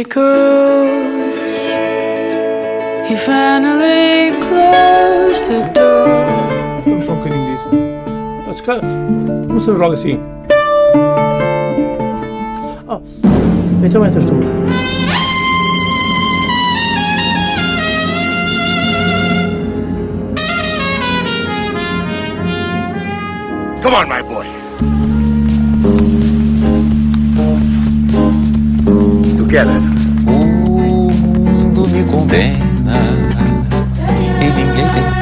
echoes. He finally closed the door. I'm fucking in this. That's kind of. What's the wrong scene? Oh, it's a winter tour. Come on, my boy. Together. O mundo me condena e ninguém tem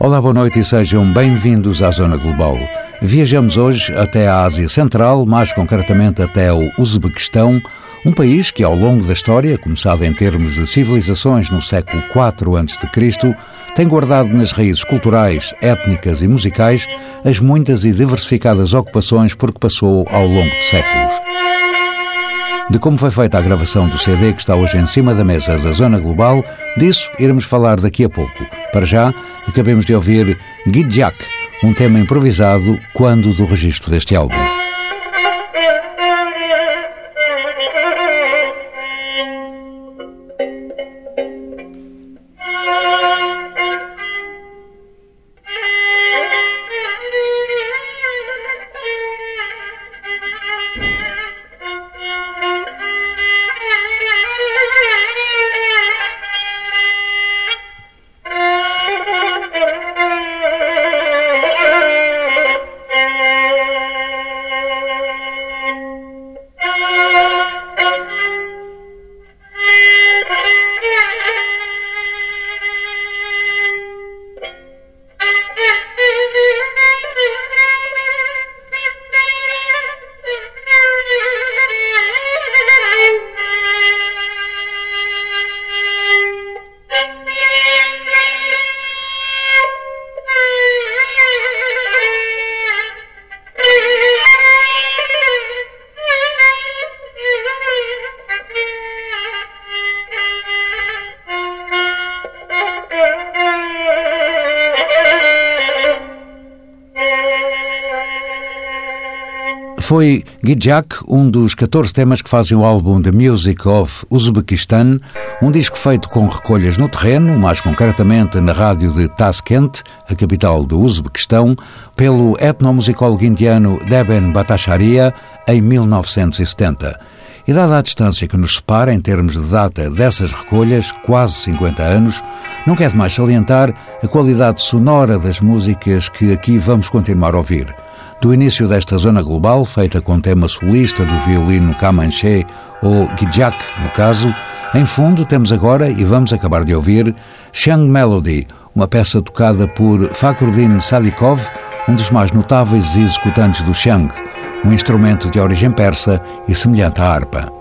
Olá, boa noite e sejam bem-vindos à Zona Global. Viajamos hoje até a Ásia Central, mais concretamente até o Uzbequistão, um país que, ao longo da história, começado em termos de civilizações no século IV a.C., tem guardado nas raízes culturais, étnicas e musicais as muitas e diversificadas ocupações por que passou ao longo de séculos. De como foi feita a gravação do CD que está hoje em cima da mesa da Zona Global, disso iremos falar daqui a pouco. Para já, acabemos de ouvir Gidjak, um tema improvisado quando do registro deste álbum. Foi Gidjak um dos 14 temas que fazem o álbum The Music of Uzbekistan, um disco feito com recolhas no terreno, mais concretamente na rádio de Tashkent, a capital do Uzbequistão, pelo etnomusicólogo indiano Deben Bhattacharya em 1970. E dada a distância que nos separa em termos de data dessas recolhas, quase 50 anos, não quer demais salientar a qualidade sonora das músicas que aqui vamos continuar a ouvir. Do início desta zona global, feita com tema solista do violino Kamanché ou Gijak, no caso, em fundo temos agora, e vamos acabar de ouvir, Shang Melody, uma peça tocada por Fakhruddin Sadikov, um dos mais notáveis executantes do Shang, um instrumento de origem persa e semelhante à harpa.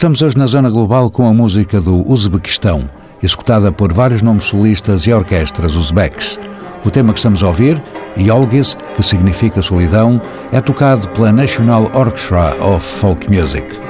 Regressamos hoje na Zona Global com a música do Uzbequistão, executada por vários nomes solistas e orquestras uzbeques. O tema que estamos a ouvir, Yolgis, que significa solidão, é tocado pela National Orchestra of Folk Music.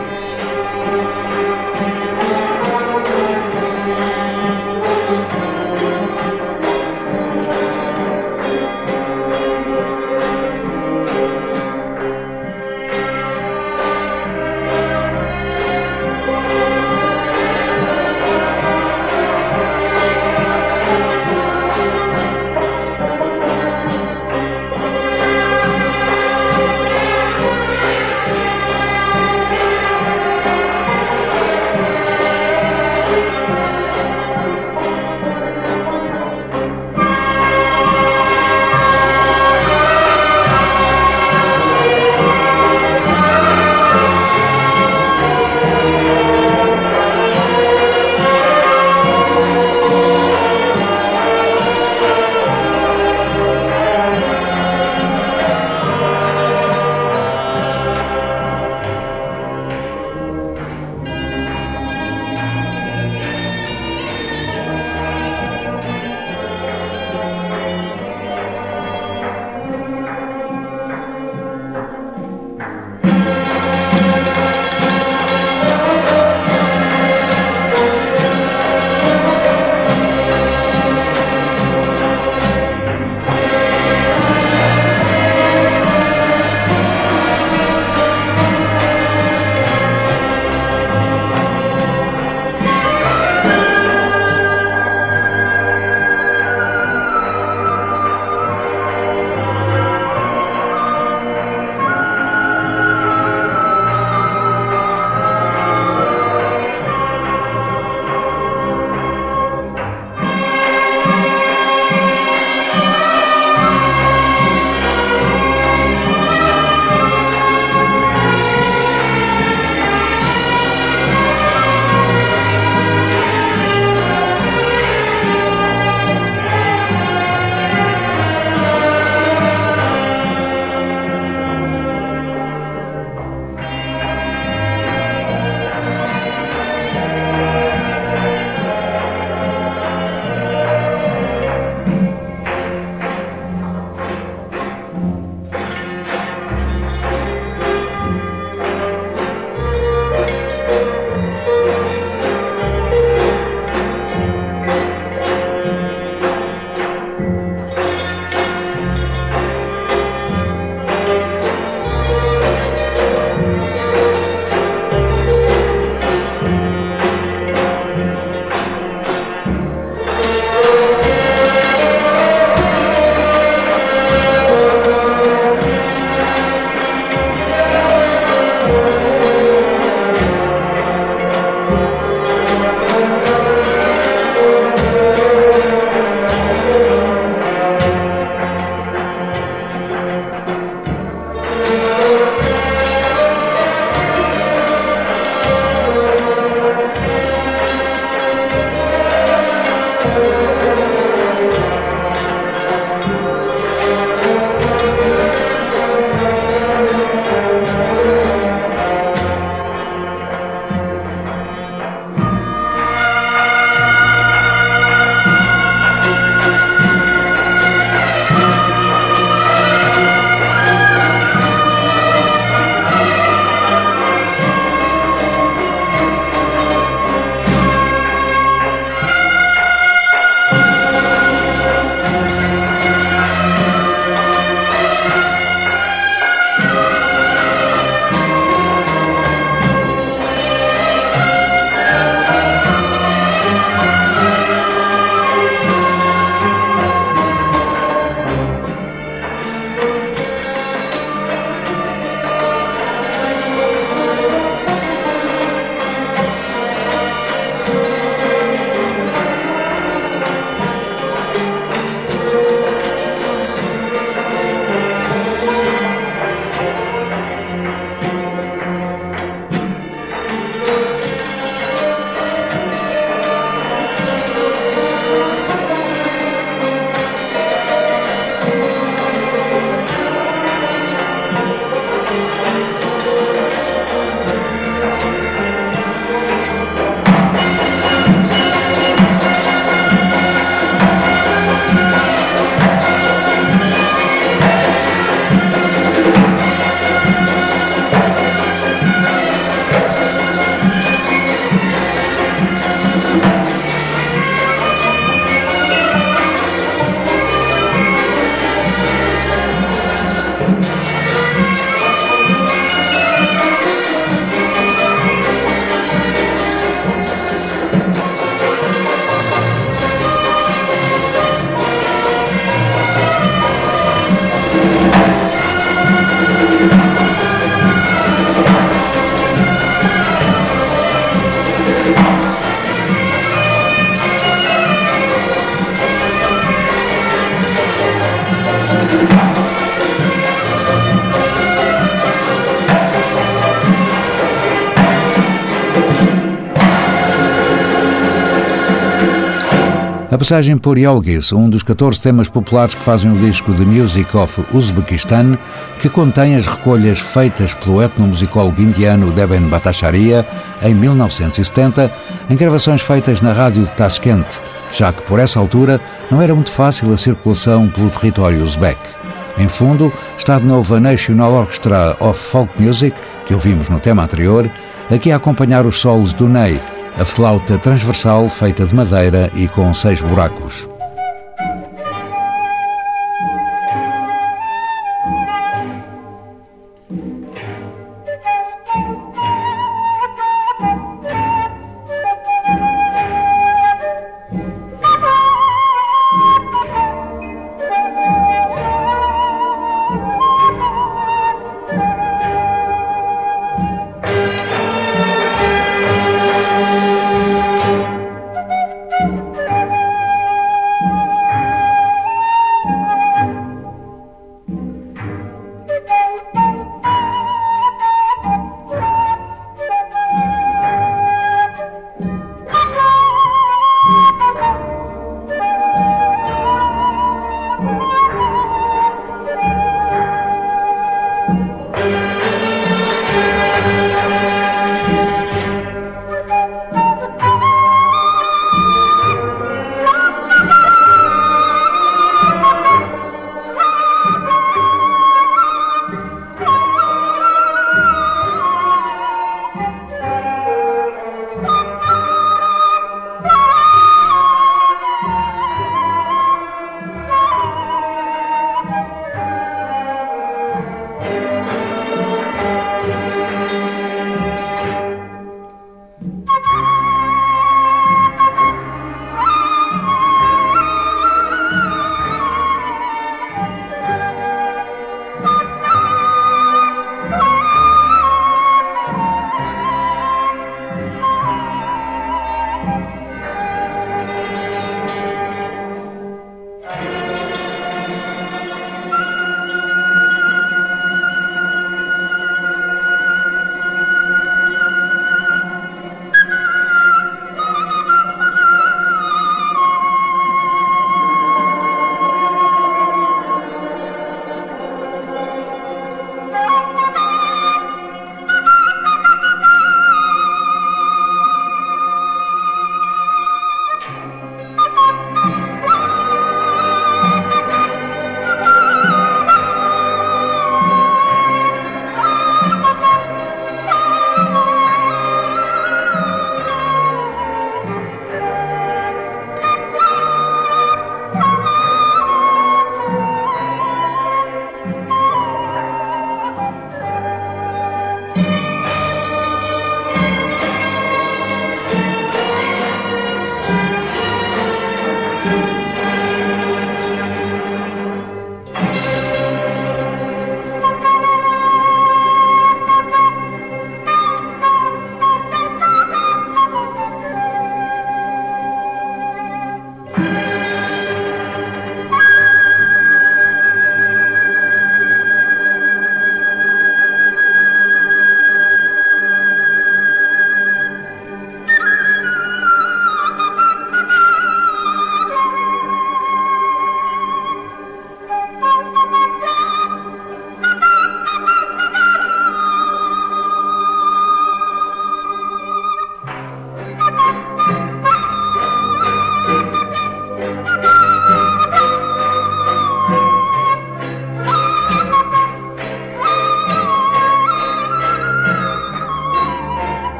Passagem por Yolgis, um dos 14 temas populares que fazem o disco The Music of Uzbekistan, que contém as recolhas feitas pelo etnomusicólogo indiano Deben Bhattacharya em 1970, em gravações feitas na rádio de Tashkent, já que por essa altura não era muito fácil a circulação pelo território uzbek. Em fundo, está de novo a National Orchestra of Folk Music, que ouvimos no tema anterior, aqui a acompanhar os solos do Ney, a flauta transversal feita de madeira e com seis buracos.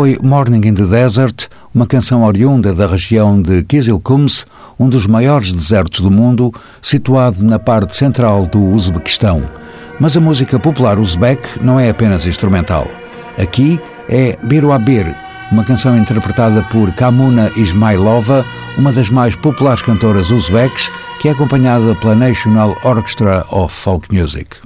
Foi Morning in the Desert, uma canção oriunda da região de Kizilkums, um dos maiores desertos do mundo, situado na parte central do Uzbequistão. Mas a música popular uzbek não é apenas instrumental. Aqui é Biruabir, uma canção interpretada por Kamuna Ismailova, uma das mais populares cantoras uzbeques, que é acompanhada pela National Orchestra of Folk Music.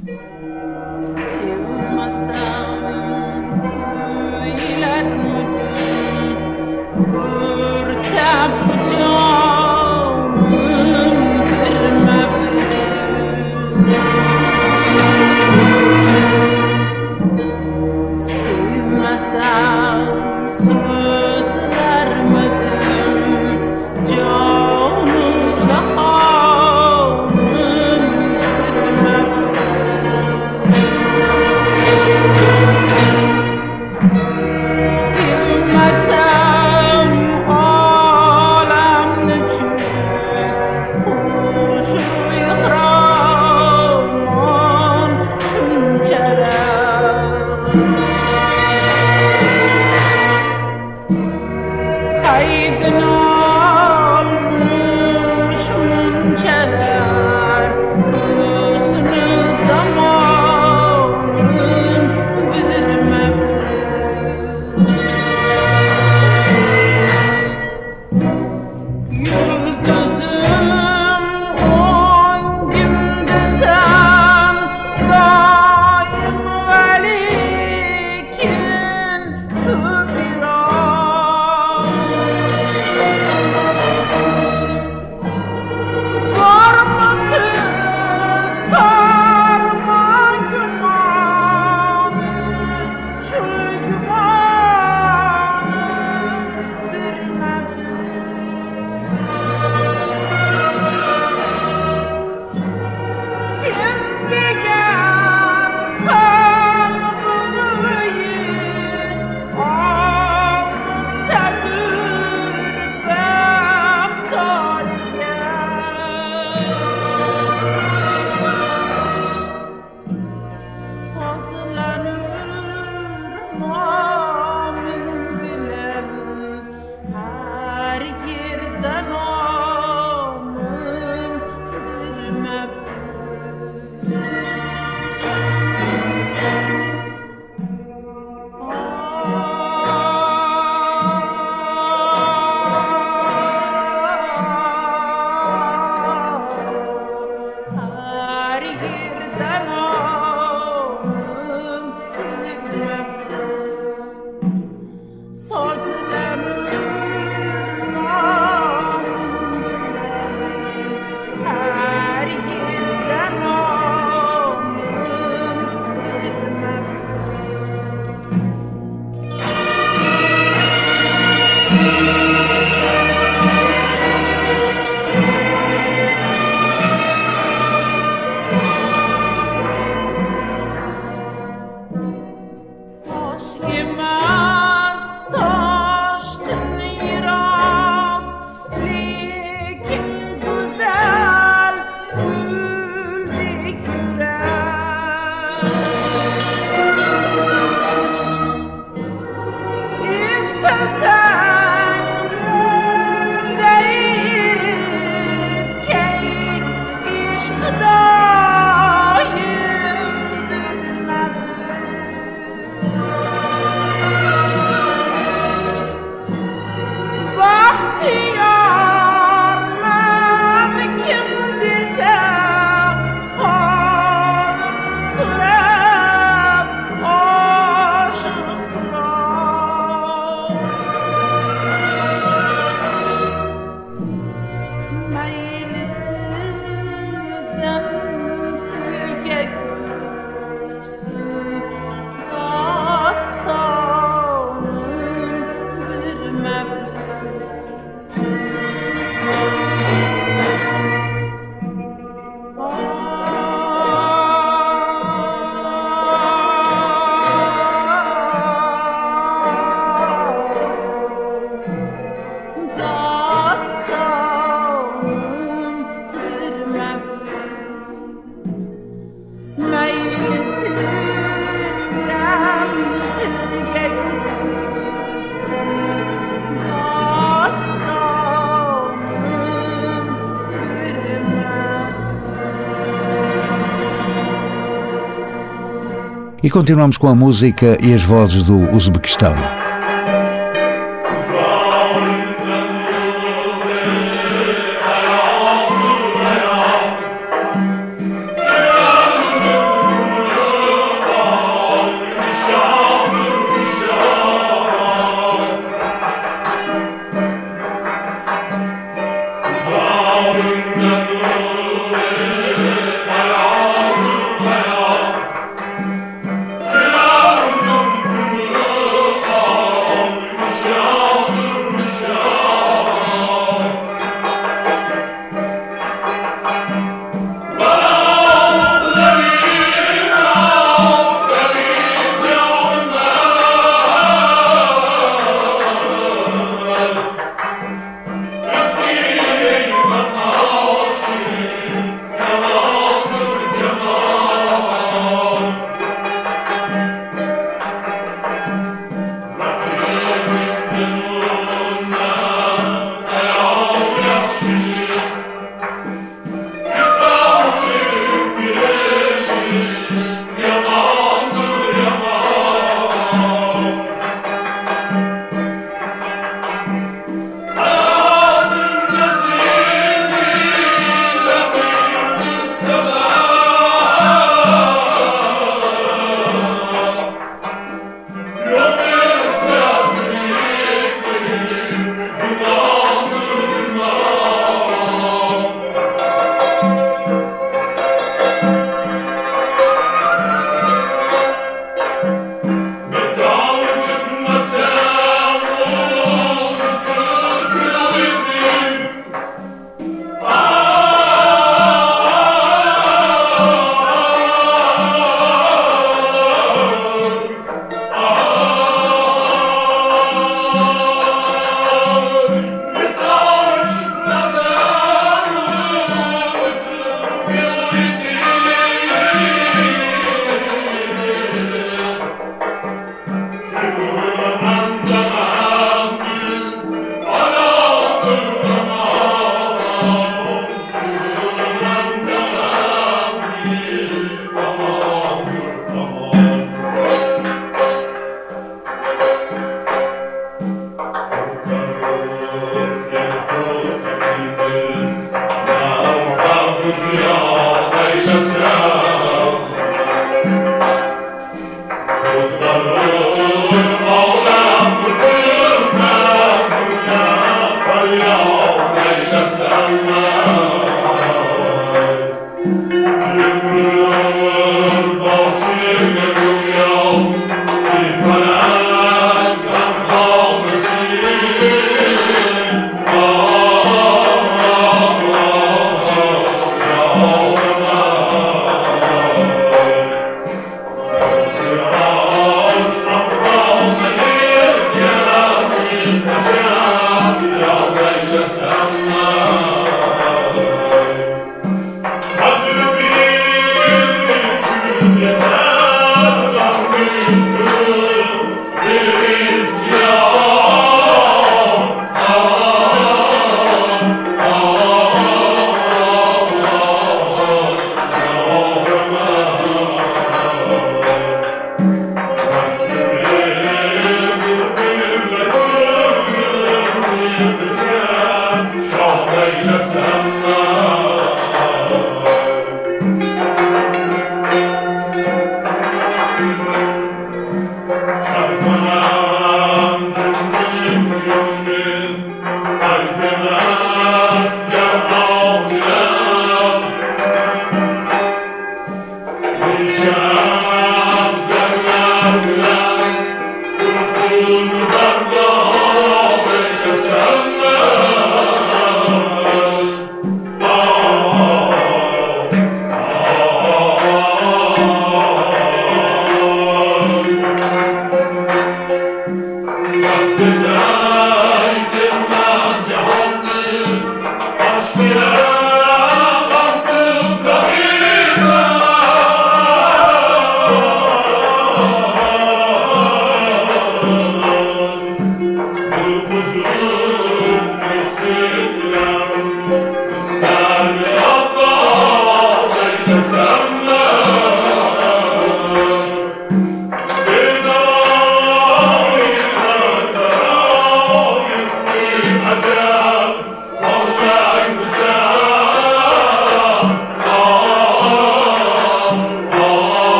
Continuamos com a música e as vozes do Uzbequistão.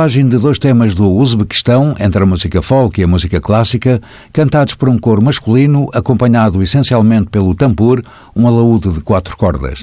Colagem de dois temas do Uzbequistão, entre a música folk e a música clássica, cantados por um coro masculino, acompanhado essencialmente pelo tambor, um alaúde de quatro cordas.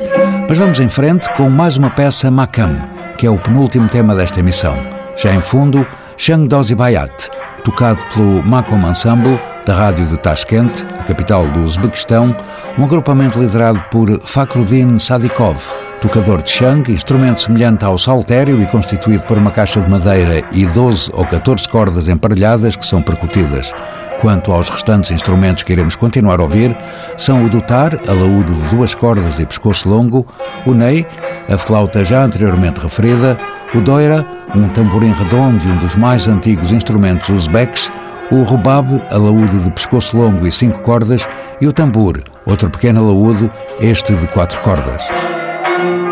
Mas vamos em frente com mais uma peça Makam, que é o penúltimo tema desta emissão. Já em fundo, Shang Dozi Bayat, tocado pelo Makom Ensemble, da rádio de Tashkent, a capital do Uzbequistão, um agrupamento liderado por Fakrudin Sadikov, tocador de shang, instrumento semelhante ao saltério e constituído por uma caixa de madeira e 12 ou 14 cordas emparelhadas que são percutidas. Quanto aos restantes instrumentos que iremos continuar a ouvir, são o dutar, alaúde de duas cordas e pescoço longo, o ney, a flauta já anteriormente referida, o doira, um tamborim redondo e um dos mais antigos instrumentos uzbeques, o rubab, alaúde de pescoço longo e cinco cordas, e o tambor, outro pequeno alaúde, este de quatro cordas. Thank you.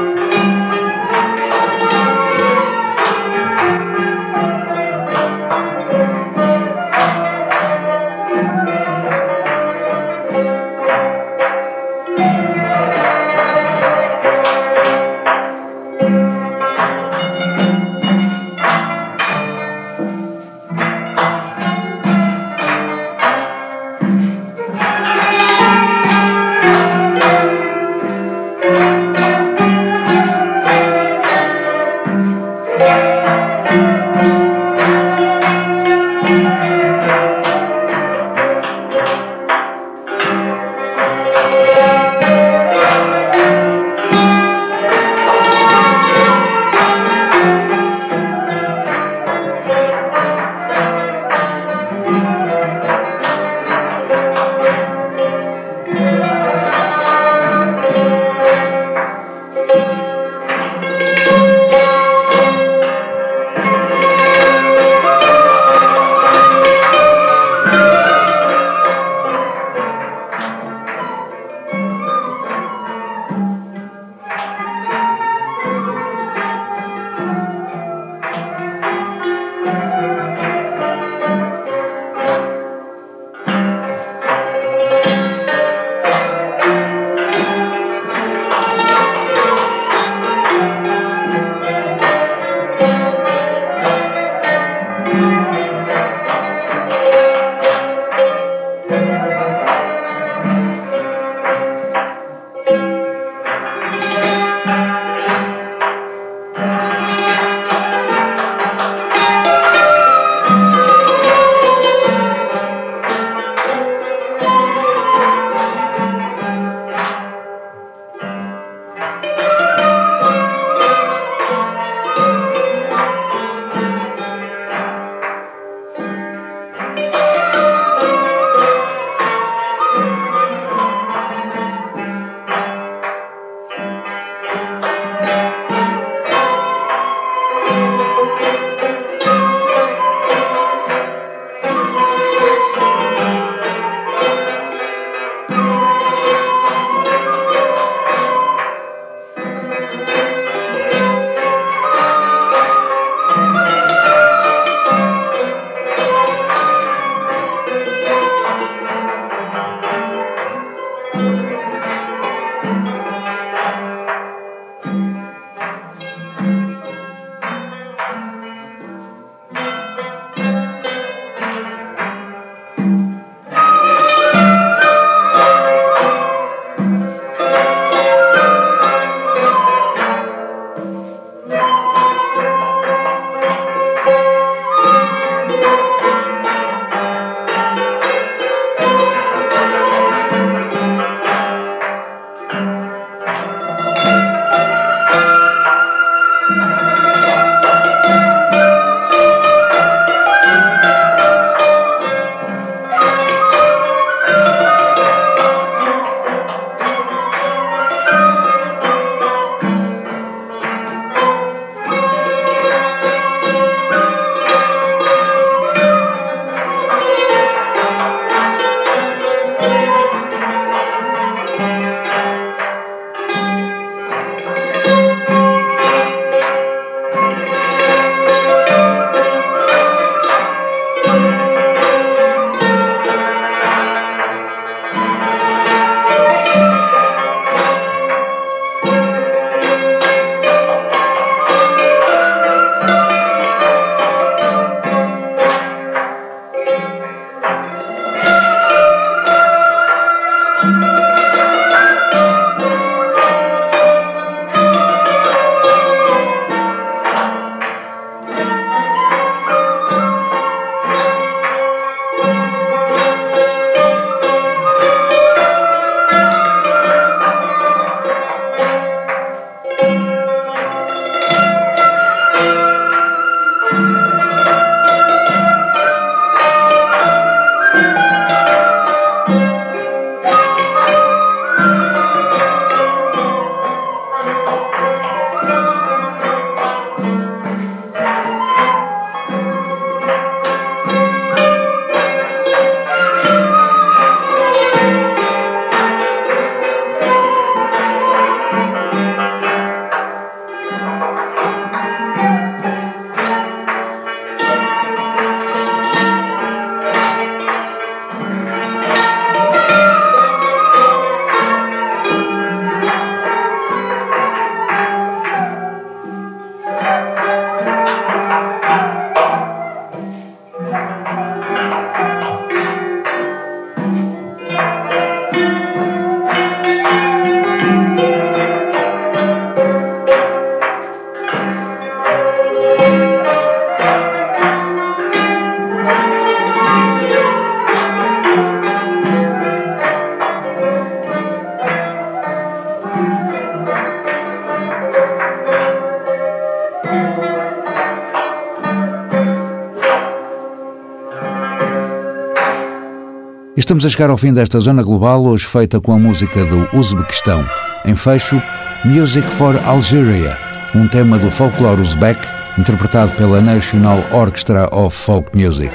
Estamos a chegar ao fim desta zona global, hoje feita com a música do Uzbequistão. Em fecho, Music for Algeria, um tema do folclore uzbek, interpretado pela National Orchestra of Folk Music.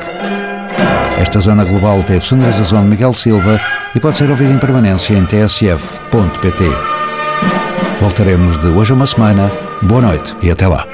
Esta zona global teve sonorização de Miguel Silva e pode ser ouvida em permanência em tsf.pt. Voltaremos de hoje a uma semana. Boa noite e até lá.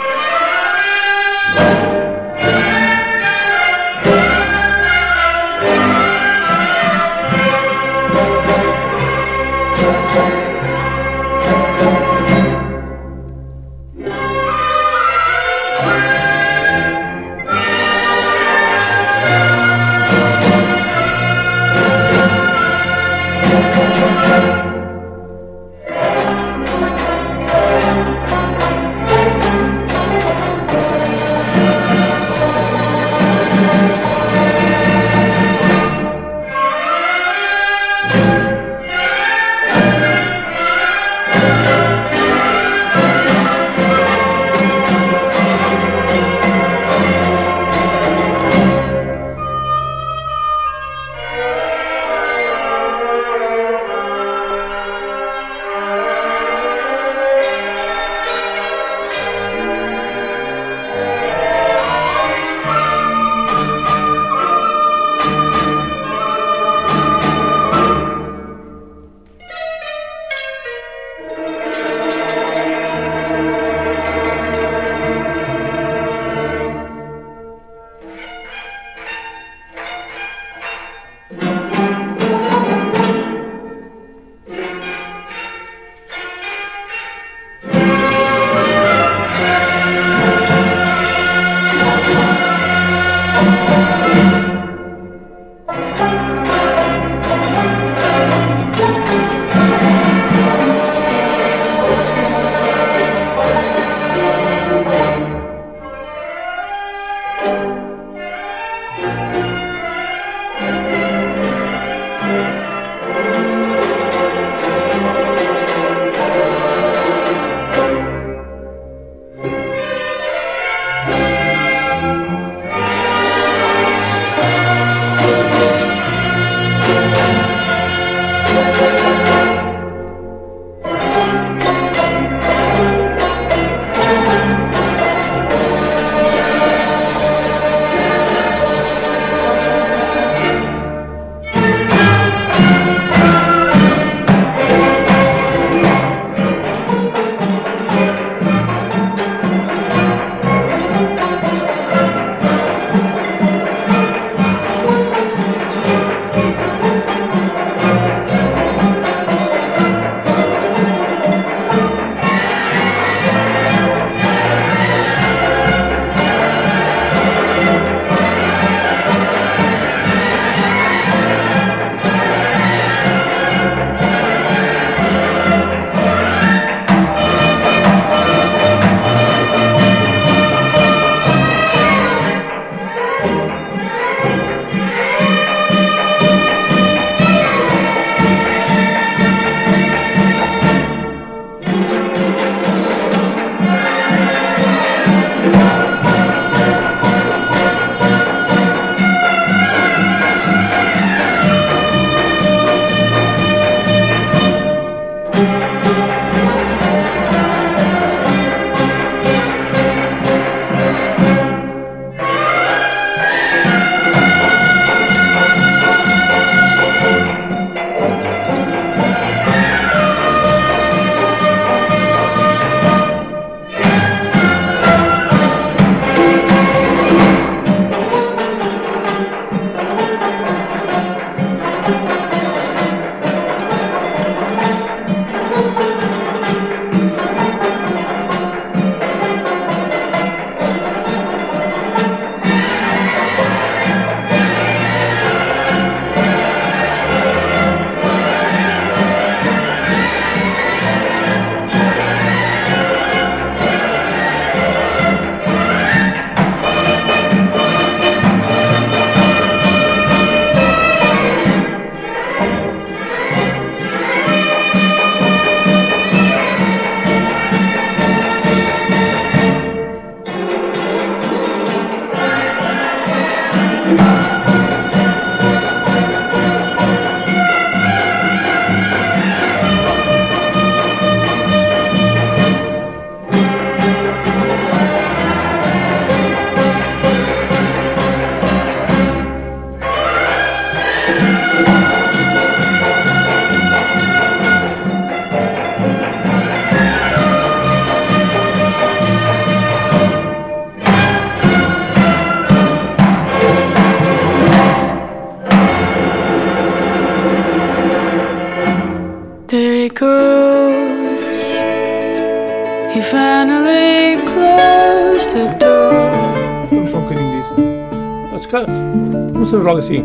así.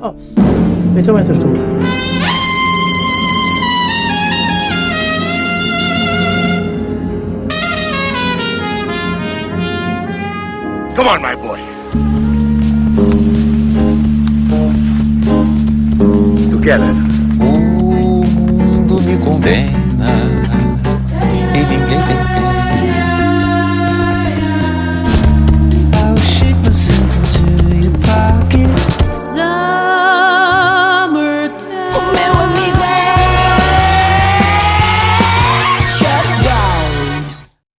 Oh, esto va a ser. Come on, my boy. Together.